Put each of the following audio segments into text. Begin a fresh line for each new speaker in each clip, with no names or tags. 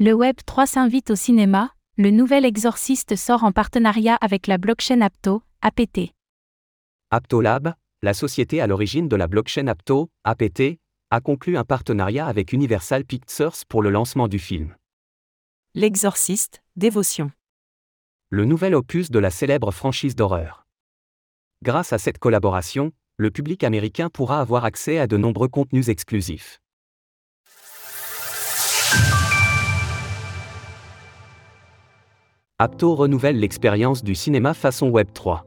Le Web 3 s'invite au cinéma, le nouvel Exorciste sort en partenariat avec la blockchain Apto, APT.
AptoLab, la société à l'origine de la blockchain Apto, APT, a conclu un partenariat avec Universal Pictures pour le lancement du film.
L'Exorciste, Dévotion.
Le nouvel opus de la célèbre franchise d'horreur. Grâce à cette collaboration, le public américain pourra avoir accès à de nombreux contenus exclusifs. Apto renouvelle l'expérience du cinéma façon Web 3.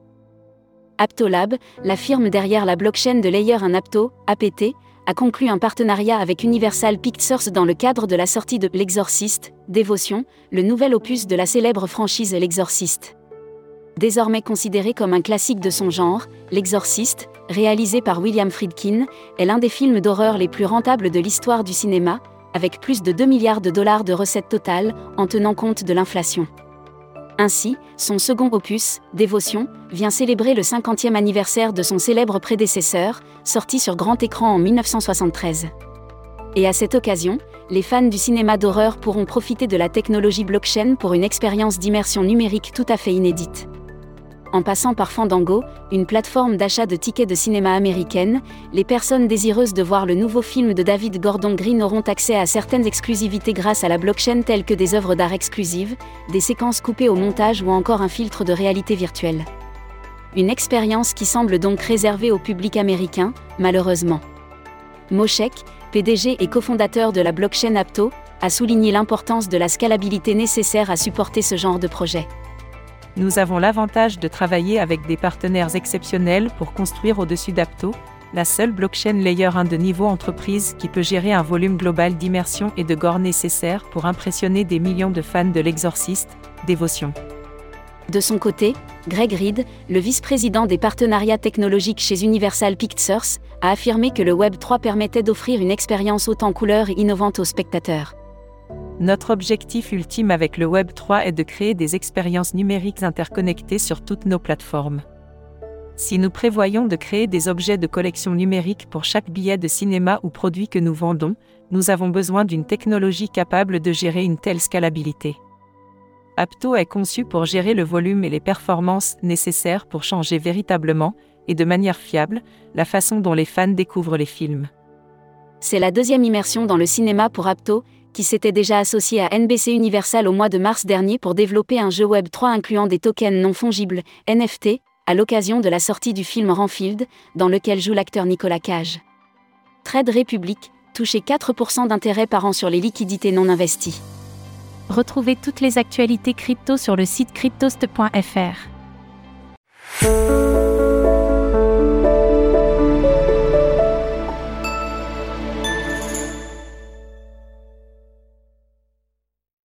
Aptolab, la firme derrière la blockchain de Layer 1 Apto, APT, a conclu un partenariat avec Universal Pictures dans le cadre de la sortie de L'Exorciste, Dévotion, le nouvel opus de la célèbre franchise L'Exorciste. Désormais considéré comme un classique de son genre, L'Exorciste, réalisé par William Friedkin, est l'un des films d'horreur les plus rentables de l'histoire du cinéma, avec plus de 2 milliards de dollars de recettes totales, en tenant compte de l'inflation. Ainsi, son second opus, Dévotion, vient célébrer le 50e anniversaire de son célèbre prédécesseur, sorti sur grand écran en 1973. Et à cette occasion, les fans du cinéma d'horreur pourront profiter de la technologie blockchain pour une expérience d'immersion numérique tout à fait inédite en passant par Fandango, une plateforme d'achat de tickets de cinéma américaine, les personnes désireuses de voir le nouveau film de David Gordon Green auront accès à certaines exclusivités grâce à la blockchain telles que des œuvres d'art exclusives, des séquences coupées au montage ou encore un filtre de réalité virtuelle. Une expérience qui semble donc réservée au public américain, malheureusement. Moshek, PDG et cofondateur de la blockchain Apto, a souligné l'importance de la scalabilité nécessaire à supporter ce genre de projet
nous avons l'avantage de travailler avec des partenaires exceptionnels pour construire au-dessus d'Apto, la seule blockchain layer 1 de niveau entreprise qui peut gérer un volume global d'immersion et de gore nécessaire pour impressionner des millions de fans de l'exorciste, dévotion.
De son côté, Greg Reed, le vice-président des partenariats technologiques chez Universal Pictures, a affirmé que le Web 3 permettait d'offrir une expérience autant couleur et innovante aux spectateurs.
Notre objectif ultime avec le Web 3 est de créer des expériences numériques interconnectées sur toutes nos plateformes. Si nous prévoyons de créer des objets de collection numérique pour chaque billet de cinéma ou produit que nous vendons, nous avons besoin d'une technologie capable de gérer une telle scalabilité. Apto est conçu pour gérer le volume et les performances nécessaires pour changer véritablement, et de manière fiable, la façon dont les fans découvrent les films.
C'est la deuxième immersion dans le cinéma pour Apto, qui s'était déjà associé à NBC Universal au mois de mars dernier pour développer un jeu Web 3 incluant des tokens non fongibles, NFT, à l'occasion de la sortie du film Renfield, dans lequel joue l'acteur Nicolas Cage. Trade Republic, touché 4% d'intérêt par an sur les liquidités non investies.
Retrouvez toutes les actualités crypto sur le site cryptost.fr.